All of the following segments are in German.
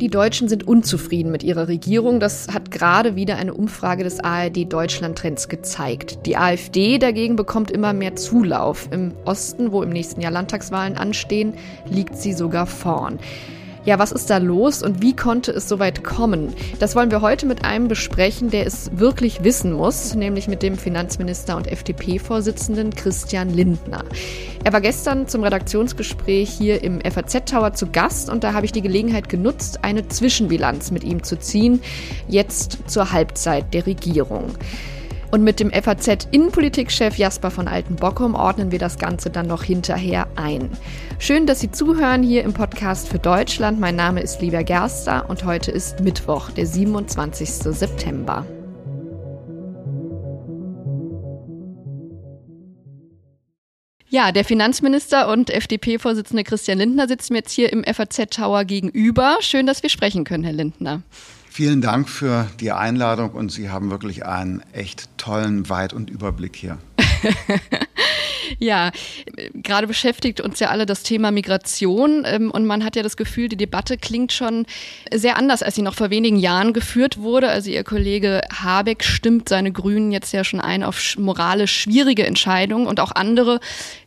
Die Deutschen sind unzufrieden mit ihrer Regierung. Das hat gerade wieder eine Umfrage des ARD Deutschland Trends gezeigt. Die AfD dagegen bekommt immer mehr Zulauf. Im Osten, wo im nächsten Jahr Landtagswahlen anstehen, liegt sie sogar vorn. Ja, was ist da los und wie konnte es so weit kommen? Das wollen wir heute mit einem besprechen, der es wirklich wissen muss, nämlich mit dem Finanzminister und FDP-Vorsitzenden Christian Lindner. Er war gestern zum Redaktionsgespräch hier im FAZ-Tower zu Gast und da habe ich die Gelegenheit genutzt, eine Zwischenbilanz mit ihm zu ziehen, jetzt zur Halbzeit der Regierung. Und mit dem FAZ-Innenpolitikchef Jasper von Altenbockum ordnen wir das Ganze dann noch hinterher ein. Schön, dass Sie zuhören hier im Podcast für Deutschland. Mein Name ist Lieber Gerster und heute ist Mittwoch, der 27. September. Ja, der Finanzminister und FDP-Vorsitzende Christian Lindner sitzt mir jetzt hier im FAZ-Tower gegenüber. Schön, dass wir sprechen können, Herr Lindner. Vielen Dank für die Einladung und Sie haben wirklich einen echt tollen Weit- und Überblick hier. Ja, gerade beschäftigt uns ja alle das Thema Migration ähm, und man hat ja das Gefühl, die Debatte klingt schon sehr anders, als sie noch vor wenigen Jahren geführt wurde. Also Ihr Kollege Habeck stimmt seine Grünen jetzt ja schon ein auf moralisch schwierige Entscheidungen und auch andere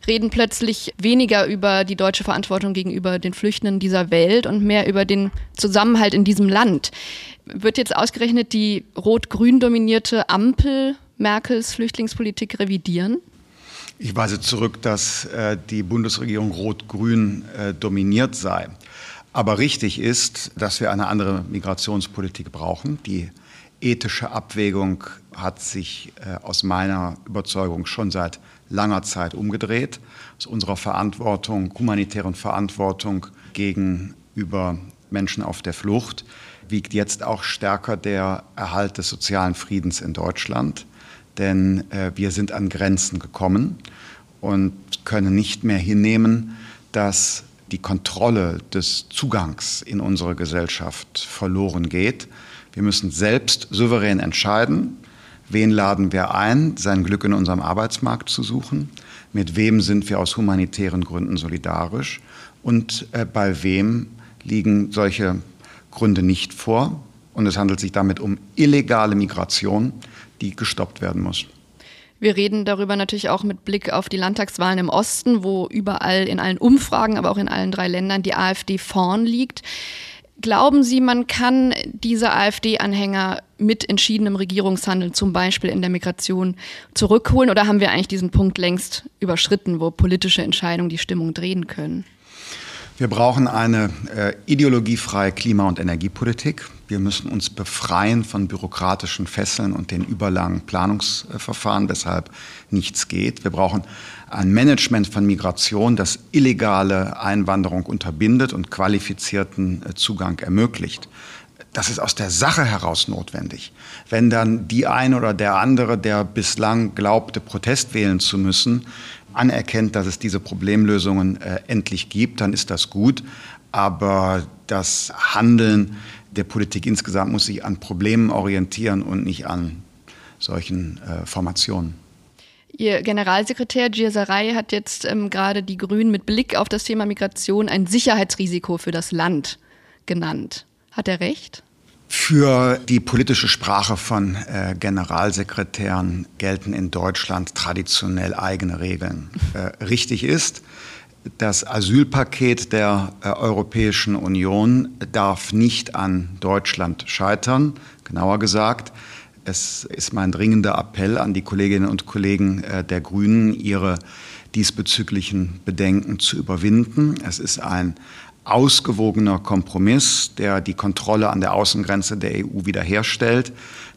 reden plötzlich weniger über die deutsche Verantwortung gegenüber den Flüchtenden dieser Welt und mehr über den Zusammenhalt in diesem Land. Wird jetzt ausgerechnet die rot-grün dominierte Ampel Merkels Flüchtlingspolitik revidieren? Ich weise zurück, dass äh, die Bundesregierung rot-grün äh, dominiert sei. Aber richtig ist, dass wir eine andere Migrationspolitik brauchen. Die ethische Abwägung hat sich äh, aus meiner Überzeugung schon seit langer Zeit umgedreht. Aus unserer Verantwortung, humanitären Verantwortung gegenüber Menschen auf der Flucht wiegt jetzt auch stärker der Erhalt des sozialen Friedens in Deutschland denn äh, wir sind an Grenzen gekommen und können nicht mehr hinnehmen, dass die Kontrolle des Zugangs in unsere Gesellschaft verloren geht. Wir müssen selbst souverän entscheiden, wen laden wir ein, sein Glück in unserem Arbeitsmarkt zu suchen, mit wem sind wir aus humanitären Gründen solidarisch und äh, bei wem liegen solche Gründe nicht vor. Und es handelt sich damit um illegale Migration, die gestoppt werden muss. Wir reden darüber natürlich auch mit Blick auf die Landtagswahlen im Osten, wo überall in allen Umfragen, aber auch in allen drei Ländern die AfD vorn liegt. Glauben Sie, man kann diese AfD-Anhänger mit entschiedenem Regierungshandeln, zum Beispiel in der Migration, zurückholen? Oder haben wir eigentlich diesen Punkt längst überschritten, wo politische Entscheidungen die Stimmung drehen können? Wir brauchen eine äh, ideologiefreie Klima- und Energiepolitik. Wir müssen uns befreien von bürokratischen Fesseln und den überlangen Planungsverfahren, weshalb nichts geht. Wir brauchen ein Management von Migration, das illegale Einwanderung unterbindet und qualifizierten äh, Zugang ermöglicht. Das ist aus der Sache heraus notwendig. Wenn dann die eine oder der andere, der bislang glaubte, Protest wählen zu müssen, anerkennt, dass es diese Problemlösungen äh, endlich gibt, dann ist das gut. Aber das Handeln der Politik insgesamt muss sich an Problemen orientieren und nicht an solchen äh, Formationen. Ihr Generalsekretär Gierserei hat jetzt ähm, gerade die Grünen mit Blick auf das Thema Migration ein Sicherheitsrisiko für das Land genannt. Hat er recht? Für die politische Sprache von äh, Generalsekretären gelten in Deutschland traditionell eigene Regeln. Äh, richtig ist, das Asylpaket der äh, Europäischen Union darf nicht an Deutschland scheitern. Genauer gesagt, es ist mein dringender Appell an die Kolleginnen und Kollegen äh, der Grünen, ihre diesbezüglichen Bedenken zu überwinden. Es ist ein ausgewogener Kompromiss, der die Kontrolle an der Außengrenze der EU wiederherstellt,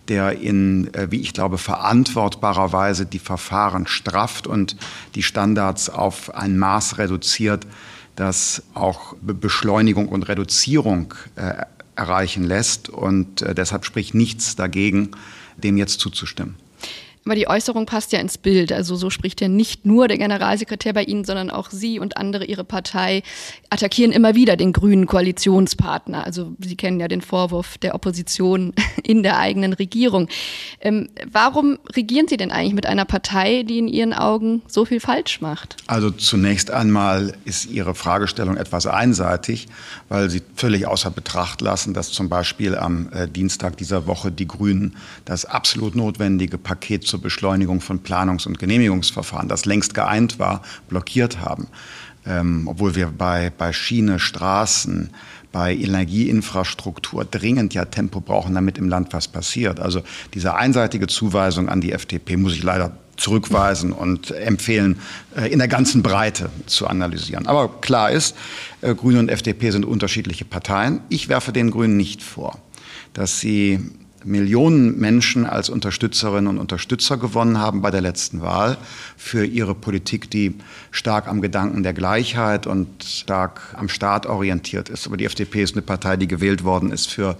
der in, äh, wie ich glaube, verantwortbarer Weise die Verfahren strafft und die Standards auf ein Maß reduziert, das auch Beschleunigung und Reduzierung äh, erreichen lässt. Und äh, deshalb spricht nichts dagegen, dem jetzt zuzustimmen. Aber die Äußerung passt ja ins Bild. Also so spricht ja nicht nur der Generalsekretär bei Ihnen, sondern auch Sie und andere Ihre Partei attackieren immer wieder den grünen Koalitionspartner. Also Sie kennen ja den Vorwurf der Opposition in der eigenen Regierung. Ähm, warum regieren Sie denn eigentlich mit einer Partei, die in Ihren Augen so viel falsch macht? Also zunächst einmal ist Ihre Fragestellung etwas einseitig, weil Sie völlig außer Betracht lassen, dass zum Beispiel am äh, Dienstag dieser Woche die Grünen das absolut notwendige Paket zur Beschleunigung von Planungs- und Genehmigungsverfahren, das längst geeint war, blockiert haben. Ähm, obwohl wir bei, bei Schiene, Straßen, bei Energieinfrastruktur dringend ja Tempo brauchen, damit im Land was passiert. Also diese einseitige Zuweisung an die FDP muss ich leider zurückweisen und empfehlen, äh, in der ganzen Breite zu analysieren. Aber klar ist, äh, Grüne und FDP sind unterschiedliche Parteien. Ich werfe den Grünen nicht vor, dass sie Millionen Menschen als Unterstützerinnen und Unterstützer gewonnen haben bei der letzten Wahl für ihre Politik, die stark am Gedanken der Gleichheit und stark am Staat orientiert ist. Aber die FDP ist eine Partei, die gewählt worden ist für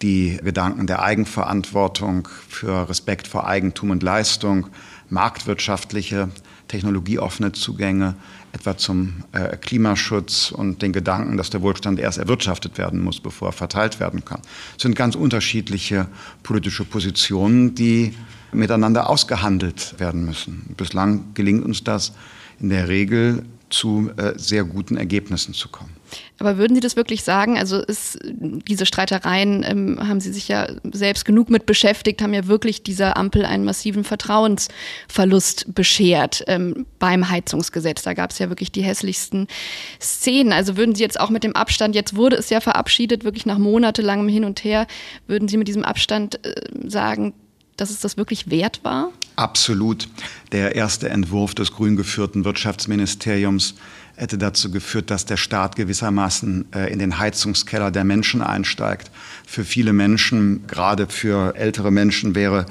die Gedanken der Eigenverantwortung, für Respekt vor Eigentum und Leistung, marktwirtschaftliche, technologieoffene Zugänge, etwa zum äh, Klimaschutz und den Gedanken, dass der Wohlstand erst erwirtschaftet werden muss, bevor er verteilt werden kann. Das sind ganz unterschiedliche politische Positionen, die miteinander ausgehandelt werden müssen. Bislang gelingt uns das in der Regel zu äh, sehr guten Ergebnissen zu kommen. Aber würden Sie das wirklich sagen? Also ist diese Streitereien ähm, haben Sie sich ja selbst genug mit beschäftigt, haben ja wirklich dieser Ampel einen massiven Vertrauensverlust beschert ähm, beim Heizungsgesetz. Da gab es ja wirklich die hässlichsten Szenen. Also würden Sie jetzt auch mit dem Abstand, jetzt wurde es ja verabschiedet, wirklich nach monatelangem Hin und Her, würden Sie mit diesem Abstand äh, sagen, dass es das wirklich wert war? Absolut. Der erste Entwurf des grün geführten Wirtschaftsministeriums hätte dazu geführt, dass der Staat gewissermaßen äh, in den Heizungskeller der Menschen einsteigt. Für viele Menschen, gerade für ältere Menschen, wäre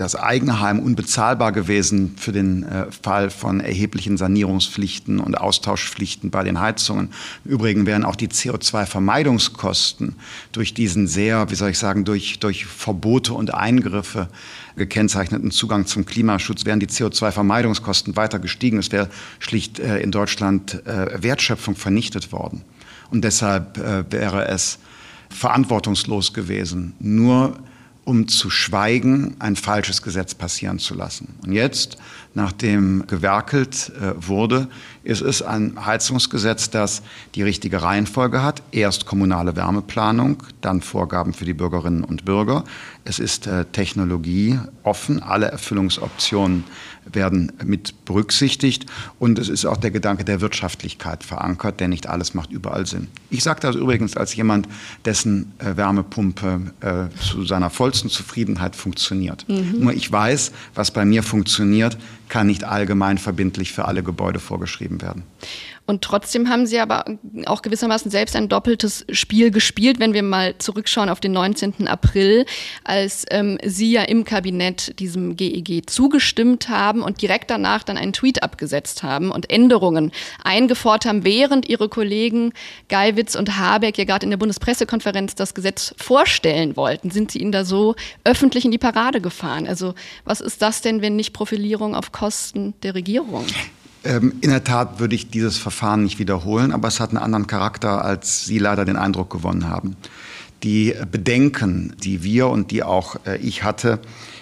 das Eigenheim unbezahlbar gewesen für den äh, Fall von erheblichen Sanierungspflichten und Austauschpflichten bei den Heizungen. Im Übrigen wären auch die CO2-Vermeidungskosten durch diesen sehr, wie soll ich sagen, durch, durch Verbote und Eingriffe gekennzeichneten Zugang zum Klimaschutz wären die CO2-Vermeidungskosten weiter gestiegen. Es wäre schlicht äh, in Deutschland äh, Wertschöpfung vernichtet worden. Und deshalb wäre es verantwortungslos gewesen, nur um zu schweigen, ein falsches Gesetz passieren zu lassen. Und jetzt, nachdem gewerkelt äh, wurde, ist es ein Heizungsgesetz, das die richtige Reihenfolge hat. Erst kommunale Wärmeplanung, dann Vorgaben für die Bürgerinnen und Bürger. Es ist äh, Technologie offen, alle Erfüllungsoptionen werden mit berücksichtigt und es ist auch der Gedanke der Wirtschaftlichkeit verankert, denn nicht alles macht überall Sinn. Ich sage das übrigens als jemand, dessen äh, Wärmepumpe äh, zu seiner vollsten Zufriedenheit funktioniert. Mhm. Nur ich weiß, was bei mir funktioniert, kann nicht allgemein verbindlich für alle Gebäude vorgeschrieben werden. Und trotzdem haben sie aber auch gewissermaßen selbst ein doppeltes Spiel gespielt, wenn wir mal zurückschauen auf den 19. April, als ähm, sie ja im Kabinett diesem GEG e zugestimmt haben und direkt danach dann einen Tweet abgesetzt haben und Änderungen eingefordert haben, während ihre Kollegen Geiwitz und Habeck ja gerade in der Bundespressekonferenz das Gesetz vorstellen wollten. Sind sie ihnen da so öffentlich in die Parade gefahren? Also was ist das denn, wenn nicht Profilierung auf Kosten der Regierung? Ähm, in der Tat würde ich dieses Verfahren nicht wiederholen, aber es hat einen anderen Charakter, als Sie leider den Eindruck gewonnen haben. Die Bedenken, die wir und die auch äh, ich hatte,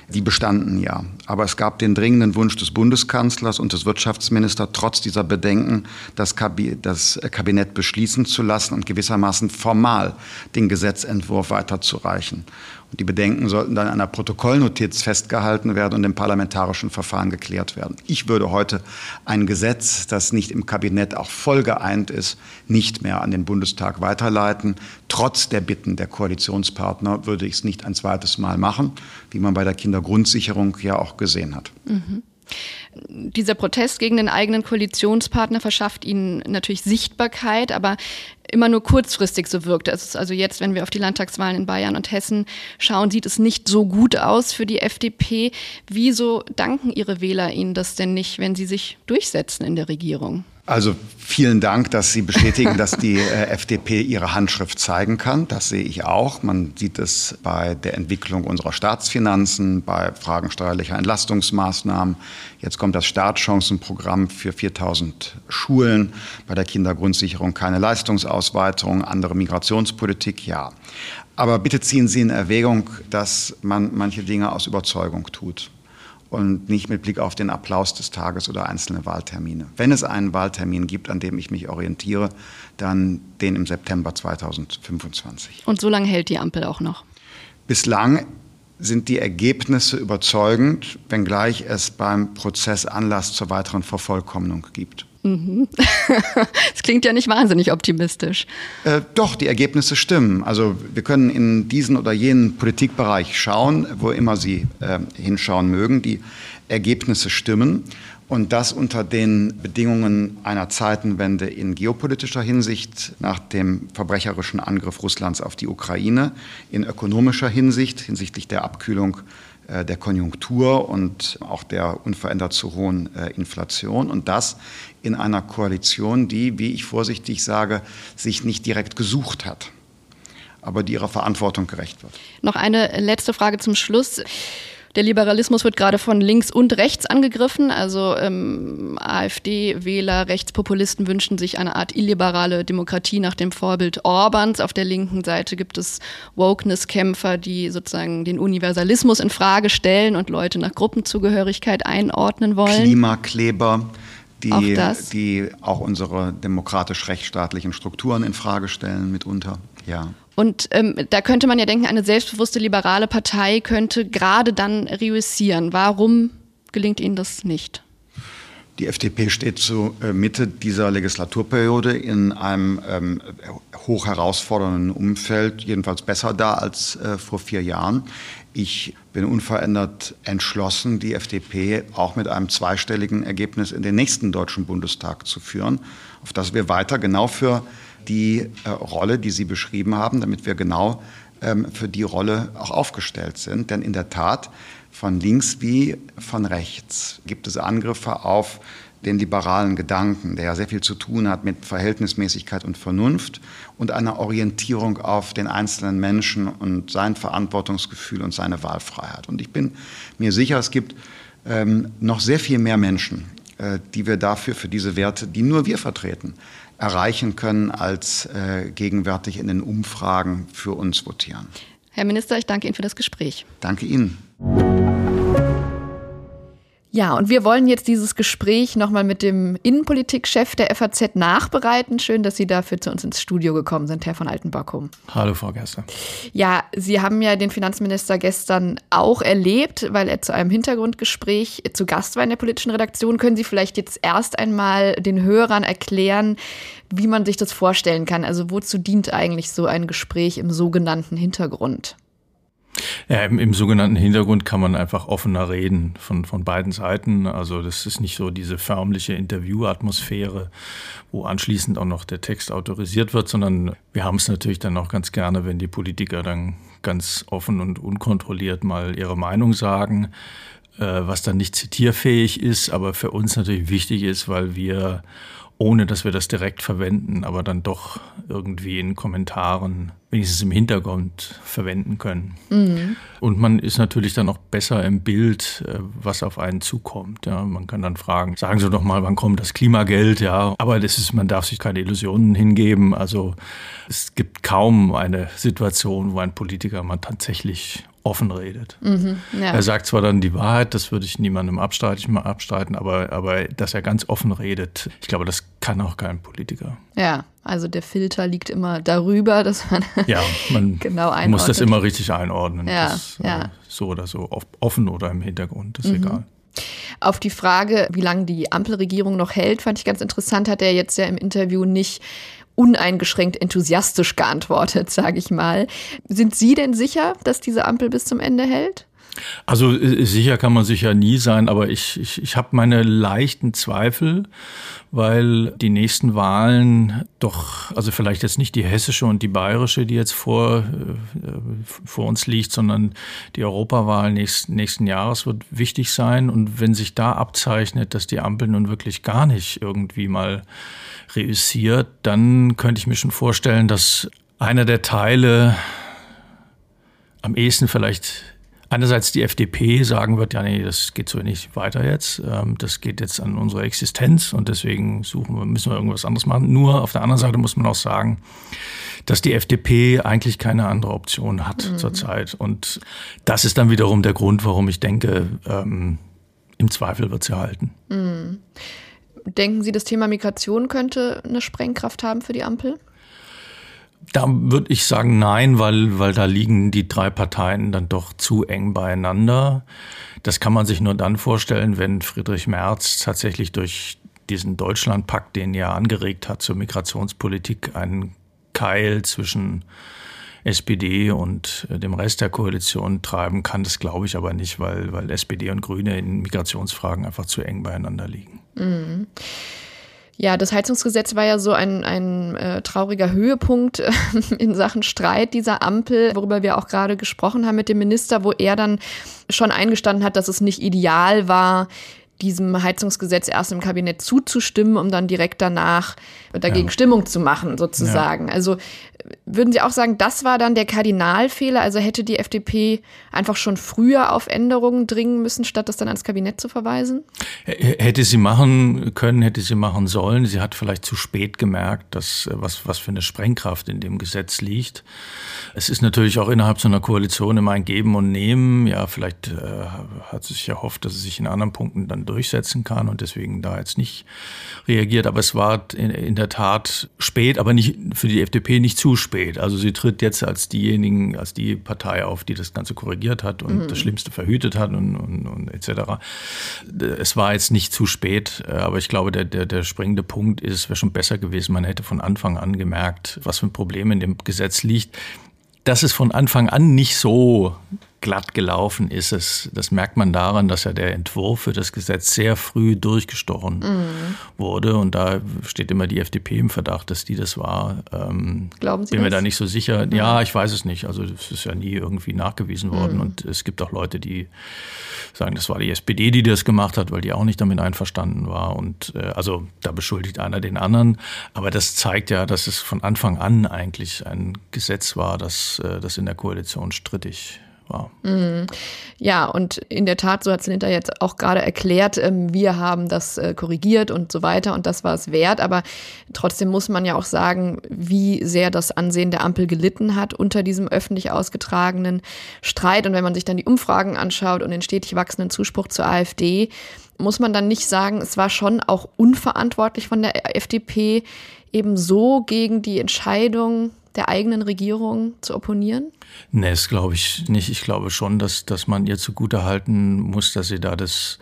die bestanden ja. Aber es gab den dringenden Wunsch des Bundeskanzlers und des Wirtschaftsministers, trotz dieser Bedenken das, Kabinett beschließen zu lassen und gewissermaßen formal den Gesetzentwurf weiterzureichen. Und die Bedenken sollten dann in einer Protokollnotiz festgehalten werden und im parlamentarischen Verfahren geklärt werden. Ich würde heute ein Gesetz, das nicht im Kabinett auch voll geeint ist, nicht mehr an den Bundestag weiterleiten. Trotz der Bitten der Koalitionspartner würde ich es nicht ein zweites Mal machen, wie man bei der Kindergrundsicherung ja auch gesehen hat. Mhm. Dieser Protest gegen den eigenen Koalitionspartner verschafft ihnen natürlich Sichtbarkeit, aber immer nur kurzfristig so wirkt. Also jetzt, wenn wir auf die Landtagswahlen in Bayern und Hessen schauen, sieht es nicht so gut aus für die FDP. Wieso danken Ihre Wähler Ihnen das denn nicht, wenn Sie sich durchsetzen in der Regierung? Also vielen Dank, dass Sie bestätigen, dass die äh, FDP ihre Handschrift zeigen kann. Das sehe ich auch. Man sieht es bei der Entwicklung unserer Staatsfinanzen, bei Fragen steuerlicher Entlastungsmaßnahmen. Jetzt kommt das Startchancenprogramm für 4000 Schulen, bei der Kindergrundsicherung keine Leistungsausweitung, andere Migrationspolitik, ja. Aber bitte ziehen Sie in Erwägung, dass man manche Dinge aus Überzeugung tut und nicht mit Blick auf den Applaus des Tages oder einzelne Wahltermine. Wenn es einen Wahltermin gibt, an dem ich mich orientiere, dann den im September 2025. Und so lange hält die Ampel auch noch? Bislang sind die Ergebnisse überzeugend, wenngleich es beim Prozess Anlass zur weiteren Vervollkommnung gibt. Mhm. Das klingt ja nicht wahnsinnig optimistisch. Äh, doch, die Ergebnisse stimmen. Also wir können in diesen oder jenen Politikbereich schauen, wo immer Sie äh, hinschauen mögen. Die Ergebnisse stimmen. Und das unter den Bedingungen einer Zeitenwende in geopolitischer Hinsicht nach dem verbrecherischen Angriff Russlands auf die Ukraine, in ökonomischer Hinsicht hinsichtlich der Abkühlung äh, der Konjunktur und auch der unverändert zu hohen äh, Inflation. Und das in einer Koalition, die, wie ich vorsichtig sage, sich nicht direkt gesucht hat aber die ihrer Verantwortung gerecht wird. Noch eine letzte Frage zum Schluss. Der Liberalismus wird gerade von links und rechts angegriffen. Also ähm, AfD-Wähler, Rechtspopulisten wünschen sich eine Art illiberale Demokratie nach dem Vorbild Orbans. Auf der linken Seite gibt es Wokeness-Kämpfer, die sozusagen den Universalismus in Frage stellen und Leute nach Gruppenzugehörigkeit einordnen wollen. Klimakleber. Die auch, die auch unsere demokratisch-rechtsstaatlichen Strukturen in Frage stellen mitunter. Ja. Und ähm, da könnte man ja denken, eine selbstbewusste liberale Partei könnte gerade dann reüssieren. Warum gelingt Ihnen das nicht? Die FDP steht zur äh, Mitte dieser Legislaturperiode in einem ähm, hoch herausfordernden Umfeld, jedenfalls besser da als äh, vor vier Jahren. Ich bin unverändert entschlossen, die FDP auch mit einem zweistelligen Ergebnis in den nächsten Deutschen Bundestag zu führen, auf das wir weiter genau für die äh, Rolle, die Sie beschrieben haben, damit wir genau ähm, für die Rolle auch aufgestellt sind. Denn in der Tat, von links wie von rechts gibt es Angriffe auf den liberalen Gedanken, der ja sehr viel zu tun hat mit Verhältnismäßigkeit und Vernunft und einer Orientierung auf den einzelnen Menschen und sein Verantwortungsgefühl und seine Wahlfreiheit. Und ich bin mir sicher, es gibt ähm, noch sehr viel mehr Menschen, äh, die wir dafür, für diese Werte, die nur wir vertreten, erreichen können, als äh, gegenwärtig in den Umfragen für uns votieren. Herr Minister, ich danke Ihnen für das Gespräch. Danke Ihnen. Ja, und wir wollen jetzt dieses Gespräch nochmal mit dem Innenpolitikchef der FAZ nachbereiten. Schön, dass Sie dafür zu uns ins Studio gekommen sind, Herr von Altenbockum. Hallo, Frau Gerster. Ja, Sie haben ja den Finanzminister gestern auch erlebt, weil er zu einem Hintergrundgespräch zu Gast war in der politischen Redaktion. Können Sie vielleicht jetzt erst einmal den Hörern erklären, wie man sich das vorstellen kann? Also wozu dient eigentlich so ein Gespräch im sogenannten Hintergrund? Ja, im, im, sogenannten Hintergrund kann man einfach offener reden von, von beiden Seiten. Also das ist nicht so diese förmliche Interviewatmosphäre, wo anschließend auch noch der Text autorisiert wird, sondern wir haben es natürlich dann auch ganz gerne, wenn die Politiker dann ganz offen und unkontrolliert mal ihre Meinung sagen, äh, was dann nicht zitierfähig ist, aber für uns natürlich wichtig ist, weil wir ohne dass wir das direkt verwenden, aber dann doch irgendwie in Kommentaren, wenigstens im Hintergrund verwenden können. Mhm. Und man ist natürlich dann auch besser im Bild, äh, was auf einen zukommt. Ja, man kann dann fragen, sagen Sie doch mal, wann kommt das Klimageld? Ja, aber das ist, man darf sich keine Illusionen hingeben. Also es gibt kaum eine Situation, wo ein Politiker mal tatsächlich offen redet. Mhm, ja. Er sagt zwar dann die Wahrheit, das würde ich niemandem abstreiten, abstreiten aber, aber dass er ganz offen redet, ich glaube, das kann auch kein Politiker. Ja, also der Filter liegt immer darüber, dass man ja, man genau einordnet. muss das immer richtig einordnen. Ja, das, ja. Äh, so oder so, offen oder im Hintergrund, ist mhm. egal. Auf die Frage, wie lange die Ampelregierung noch hält, fand ich ganz interessant, hat er jetzt ja im Interview nicht uneingeschränkt enthusiastisch geantwortet, sage ich mal. Sind Sie denn sicher, dass diese Ampel bis zum Ende hält? Also äh, sicher kann man sicher nie sein, aber ich, ich, ich habe meine leichten Zweifel, weil die nächsten Wahlen doch, also vielleicht jetzt nicht die hessische und die bayerische, die jetzt vor, äh, vor uns liegt, sondern die Europawahl nächsten, nächsten Jahres wird wichtig sein. Und wenn sich da abzeichnet, dass die Ampel nun wirklich gar nicht irgendwie mal reüssiert, dann könnte ich mir schon vorstellen, dass einer der Teile am ehesten vielleicht einerseits die FDP sagen wird, ja, nee, das geht so nicht weiter jetzt. Ähm, das geht jetzt an unsere Existenz und deswegen suchen wir, müssen wir irgendwas anderes machen. Nur auf der anderen Seite muss man auch sagen, dass die FDP eigentlich keine andere Option hat mhm. zurzeit. Und das ist dann wiederum der Grund, warum ich denke, ähm, im Zweifel wird sie halten. Mhm. Denken Sie, das Thema Migration könnte eine Sprengkraft haben für die Ampel? Da würde ich sagen nein, weil, weil da liegen die drei Parteien dann doch zu eng beieinander. Das kann man sich nur dann vorstellen, wenn Friedrich Merz tatsächlich durch diesen Deutschlandpakt, den er angeregt hat zur Migrationspolitik, einen Keil zwischen SPD und dem Rest der Koalition treiben kann. Das glaube ich aber nicht, weil, weil SPD und Grüne in Migrationsfragen einfach zu eng beieinander liegen. Mhm. Ja, das Heizungsgesetz war ja so ein, ein äh, trauriger Höhepunkt äh, in Sachen Streit dieser Ampel, worüber wir auch gerade gesprochen haben mit dem Minister, wo er dann schon eingestanden hat, dass es nicht ideal war, diesem Heizungsgesetz erst im Kabinett zuzustimmen, um dann direkt danach dagegen ja. Stimmung zu machen, sozusagen. Ja. Also würden Sie auch sagen, das war dann der Kardinalfehler? Also hätte die FDP einfach schon früher auf Änderungen dringen müssen, statt das dann ans Kabinett zu verweisen? Hätte sie machen können, hätte sie machen sollen. Sie hat vielleicht zu spät gemerkt, dass was, was für eine Sprengkraft in dem Gesetz liegt. Es ist natürlich auch innerhalb so einer Koalition immer ein Geben und Nehmen. Ja, vielleicht äh, hat sie sich erhofft, dass sie sich in anderen Punkten dann durchsetzen kann und deswegen da jetzt nicht reagiert. Aber es war in, in der Tat spät, aber nicht für die FDP nicht zu spät. Also sie tritt jetzt als diejenigen, als die Partei auf, die das Ganze korrigiert hat und mhm. das Schlimmste verhütet hat und, und, und etc. Es war jetzt nicht zu spät, äh, aber ich glaube, der, der, der springende Punkt ist, wäre schon besser gewesen, man hätte von Anfang an gemerkt, was für ein Problem in dem Gesetz liegt. Dass es von Anfang an nicht so glatt gelaufen ist es. Das merkt man daran, dass ja der Entwurf für das Gesetz sehr früh durchgestochen mhm. wurde. Und da steht immer die FDP im Verdacht, dass die das war. Ähm, Glauben Sie Bin das? mir da nicht so sicher. Mhm. Ja, ich weiß es nicht. Also es ist ja nie irgendwie nachgewiesen worden. Mhm. Und es gibt auch Leute, die sagen, das war die SPD, die das gemacht hat, weil die auch nicht damit einverstanden war. Und äh, also da beschuldigt einer den anderen. Aber das zeigt ja, dass es von Anfang an eigentlich ein Gesetz war, das, äh, das in der Koalition strittig war. Mhm. Ja, und in der Tat, so hat Linda jetzt auch gerade erklärt, ähm, wir haben das äh, korrigiert und so weiter und das war es wert. Aber trotzdem muss man ja auch sagen, wie sehr das Ansehen der Ampel gelitten hat unter diesem öffentlich ausgetragenen Streit. Und wenn man sich dann die Umfragen anschaut und den stetig wachsenden Zuspruch zur AfD, muss man dann nicht sagen, es war schon auch unverantwortlich von der FDP, eben so gegen die Entscheidung der eigenen Regierung zu opponieren? Nee, das glaube ich nicht. Ich glaube schon, dass, dass man ihr zugutehalten muss, dass sie da das,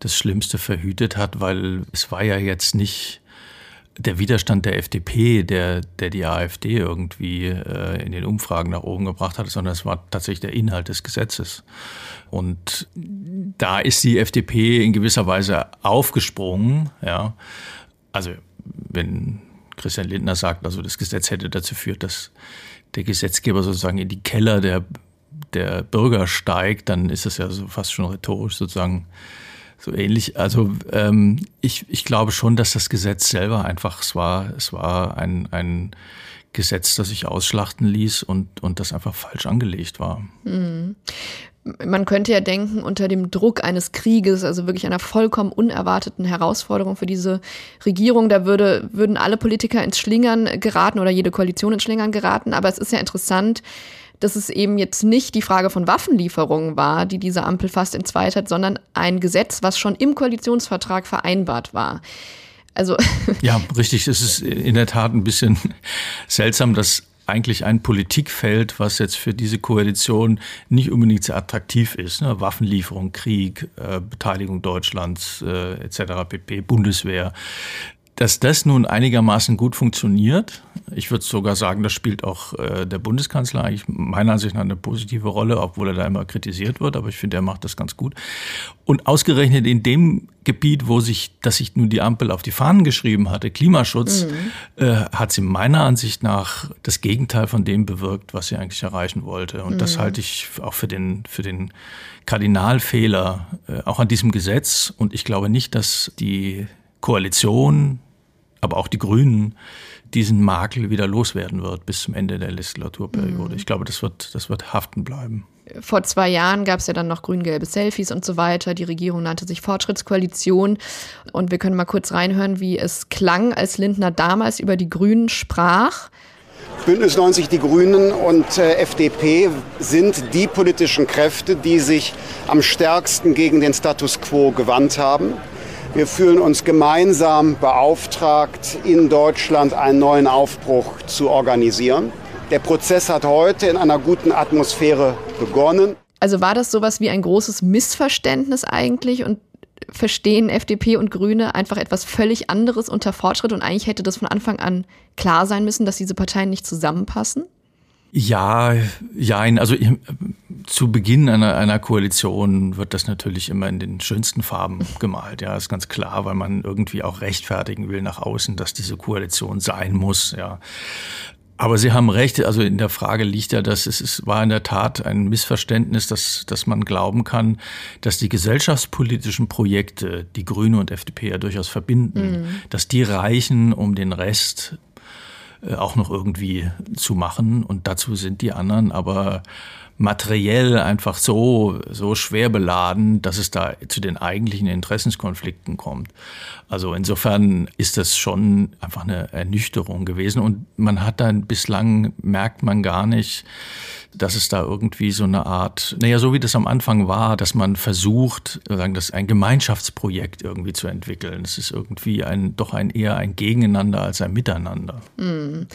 das Schlimmste verhütet hat, weil es war ja jetzt nicht der Widerstand der FDP, der, der die AfD irgendwie äh, in den Umfragen nach oben gebracht hat, sondern es war tatsächlich der Inhalt des Gesetzes. Und da ist die FDP in gewisser Weise aufgesprungen. Ja. Also wenn Christian Lindner sagt, also das Gesetz hätte dazu führt, dass der Gesetzgeber sozusagen in die Keller der, der Bürger steigt, dann ist das ja so fast schon rhetorisch sozusagen so ähnlich. Also ähm, ich, ich glaube schon, dass das Gesetz selber einfach, es war, es war ein, ein Gesetz, das sich ausschlachten ließ und, und das einfach falsch angelegt war. Mhm man könnte ja denken, unter dem Druck eines Krieges, also wirklich einer vollkommen unerwarteten Herausforderung für diese Regierung, da würde, würden alle Politiker ins Schlingern geraten oder jede Koalition ins Schlingern geraten. Aber es ist ja interessant, dass es eben jetzt nicht die Frage von Waffenlieferungen war, die diese Ampel fast entzweit hat, sondern ein Gesetz, was schon im Koalitionsvertrag vereinbart war. Also ja, richtig. Es ist in der Tat ein bisschen seltsam, dass eigentlich ein Politikfeld, was jetzt für diese Koalition nicht unbedingt sehr attraktiv ist. Ne? Waffenlieferung, Krieg, äh, Beteiligung Deutschlands äh, etc., pp, Bundeswehr Dass das nun einigermaßen gut funktioniert, ich würde sogar sagen, das spielt auch äh, der Bundeskanzler eigentlich meiner Ansicht nach eine positive Rolle, obwohl er da immer kritisiert wird, aber ich finde, er macht das ganz gut. Und ausgerechnet in dem Gebiet, wo sich, dass sich nun die Ampel auf die Fahnen geschrieben hatte, Klimaschutz, mhm. äh, hat sie meiner Ansicht nach das Gegenteil von dem bewirkt, was sie eigentlich erreichen wollte. Und mhm. das halte ich auch für den, für den Kardinalfehler, äh, auch an diesem Gesetz. Und ich glaube nicht, dass die Koalition, aber auch die Grünen diesen Makel wieder loswerden wird bis zum Ende der Legislaturperiode. Mhm. Ich glaube, das wird, das wird haften bleiben. Vor zwei Jahren gab es ja dann noch grün-gelbe Selfies und so weiter. Die Regierung nannte sich Fortschrittskoalition. Und wir können mal kurz reinhören, wie es klang, als Lindner damals über die Grünen sprach. Bündnis 90 Die Grünen und äh, FDP sind die politischen Kräfte, die sich am stärksten gegen den Status quo gewandt haben. Wir fühlen uns gemeinsam beauftragt, in Deutschland einen neuen Aufbruch zu organisieren. Der Prozess hat heute in einer guten Atmosphäre begonnen. Also war das sowas wie ein großes Missverständnis eigentlich und verstehen FDP und Grüne einfach etwas völlig anderes unter Fortschritt und eigentlich hätte das von Anfang an klar sein müssen, dass diese Parteien nicht zusammenpassen? Ja, ja, also zu Beginn einer, einer Koalition wird das natürlich immer in den schönsten Farben gemalt. Ja, ist ganz klar, weil man irgendwie auch rechtfertigen will nach außen, dass diese Koalition sein muss. Ja. Aber Sie haben recht, also in der Frage liegt ja, dass es, es war in der Tat ein Missverständnis, dass, dass man glauben kann, dass die gesellschaftspolitischen Projekte, die Grüne und FDP ja durchaus verbinden, mhm. dass die reichen, um den Rest auch noch irgendwie zu machen. Und dazu sind die anderen aber materiell einfach so, so schwer beladen, dass es da zu den eigentlichen Interessenskonflikten kommt. Also insofern ist das schon einfach eine Ernüchterung gewesen und man hat dann bislang merkt man gar nicht, dass es da irgendwie so eine Art, naja, so wie das am Anfang war, dass man versucht, sagen, das ein Gemeinschaftsprojekt irgendwie zu entwickeln. Es ist irgendwie ein, doch ein eher ein Gegeneinander als ein Miteinander. Mhm.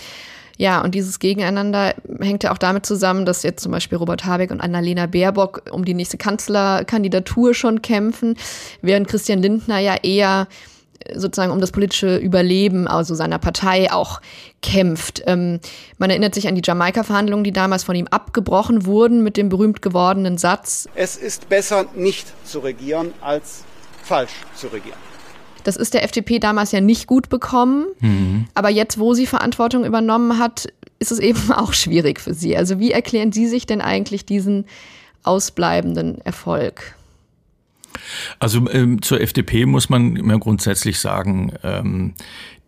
Ja, und dieses Gegeneinander hängt ja auch damit zusammen, dass jetzt zum Beispiel Robert Habeck und Annalena Baerbock um die nächste Kanzlerkandidatur schon kämpfen, während Christian Lindner ja eher sozusagen um das politische Überleben also seiner Partei auch kämpft. Ähm, man erinnert sich an die Jamaika-Verhandlungen, die damals von ihm abgebrochen wurden mit dem berühmt gewordenen Satz. Es ist besser nicht zu regieren als falsch zu regieren. Das ist der FDP damals ja nicht gut bekommen. Mhm. Aber jetzt, wo sie Verantwortung übernommen hat, ist es eben auch schwierig für sie. Also wie erklären Sie sich denn eigentlich diesen ausbleibenden Erfolg? Also ähm, zur FDP muss man immer grundsätzlich sagen, ähm,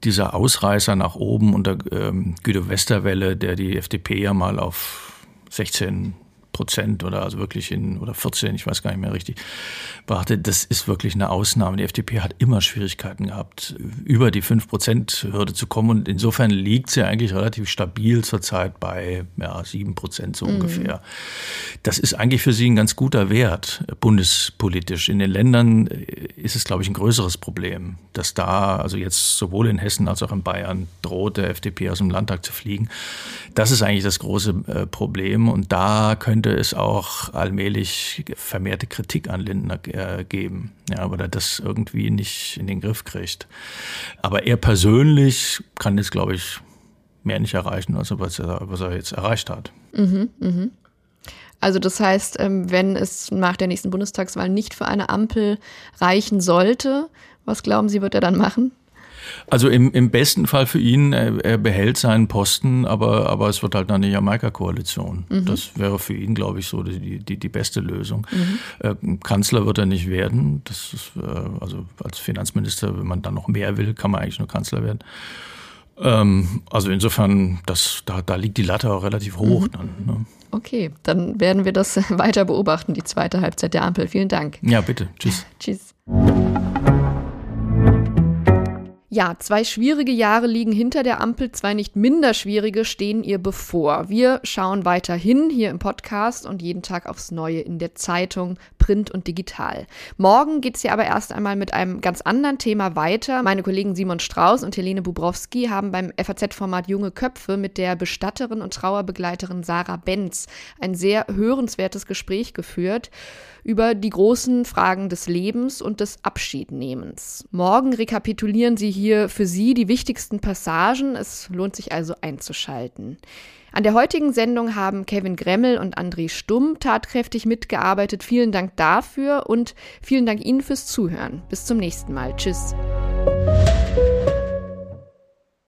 dieser Ausreißer nach oben unter ähm, Güter Westerwelle, der die FDP ja mal auf 16 Prozent oder also wirklich in, oder 14, ich weiß gar nicht mehr richtig, brachte, das ist wirklich eine Ausnahme. Die FDP hat immer Schwierigkeiten gehabt, über die 5-Prozent-Hürde zu kommen. Und insofern liegt sie eigentlich relativ stabil zurzeit bei ja, 7 Prozent so mhm. ungefähr. Das ist eigentlich für sie ein ganz guter Wert, bundespolitisch. In den Ländern ist es, glaube ich, ein größeres Problem, dass da, also jetzt sowohl in Hessen als auch in Bayern, droht der FDP aus dem Landtag zu fliegen. Das ist eigentlich das große äh, Problem. Und da könnte könnte es auch allmählich vermehrte Kritik an Lindner äh, geben, ja, weil er das irgendwie nicht in den Griff kriegt. Aber er persönlich kann jetzt, glaube ich, mehr nicht erreichen, als was er, was er jetzt erreicht hat. Mhm, mh. Also das heißt, ähm, wenn es nach der nächsten Bundestagswahl nicht für eine Ampel reichen sollte, was glauben Sie, wird er dann machen? Also im, im besten Fall für ihn, er, er behält seinen Posten, aber, aber es wird halt eine Jamaika-Koalition. Mhm. Das wäre für ihn, glaube ich, so die, die, die beste Lösung. Mhm. Äh, Kanzler wird er nicht werden. Das ist, äh, also als Finanzminister, wenn man dann noch mehr will, kann man eigentlich nur Kanzler werden. Ähm, also insofern, das, da, da liegt die Latte auch relativ hoch mhm. dann. Ne? Okay, dann werden wir das weiter beobachten, die zweite Halbzeit der Ampel. Vielen Dank. Ja, bitte. Tschüss. Tschüss. Ja, zwei schwierige Jahre liegen hinter der Ampel, zwei nicht minder schwierige stehen ihr bevor. Wir schauen weiterhin hier im Podcast und jeden Tag aufs Neue in der Zeitung, Print und digital. Morgen geht es hier aber erst einmal mit einem ganz anderen Thema weiter. Meine Kollegen Simon Strauß und Helene Bubrowski haben beim FAZ-Format Junge Köpfe mit der Bestatterin und Trauerbegleiterin Sarah Benz ein sehr hörenswertes Gespräch geführt über die großen Fragen des Lebens und des Abschiednehmens. Morgen rekapitulieren sie hier für Sie die wichtigsten Passagen. Es lohnt sich also einzuschalten. An der heutigen Sendung haben Kevin Gremmel und André Stumm tatkräftig mitgearbeitet. Vielen Dank dafür und vielen Dank Ihnen fürs Zuhören. Bis zum nächsten Mal. Tschüss.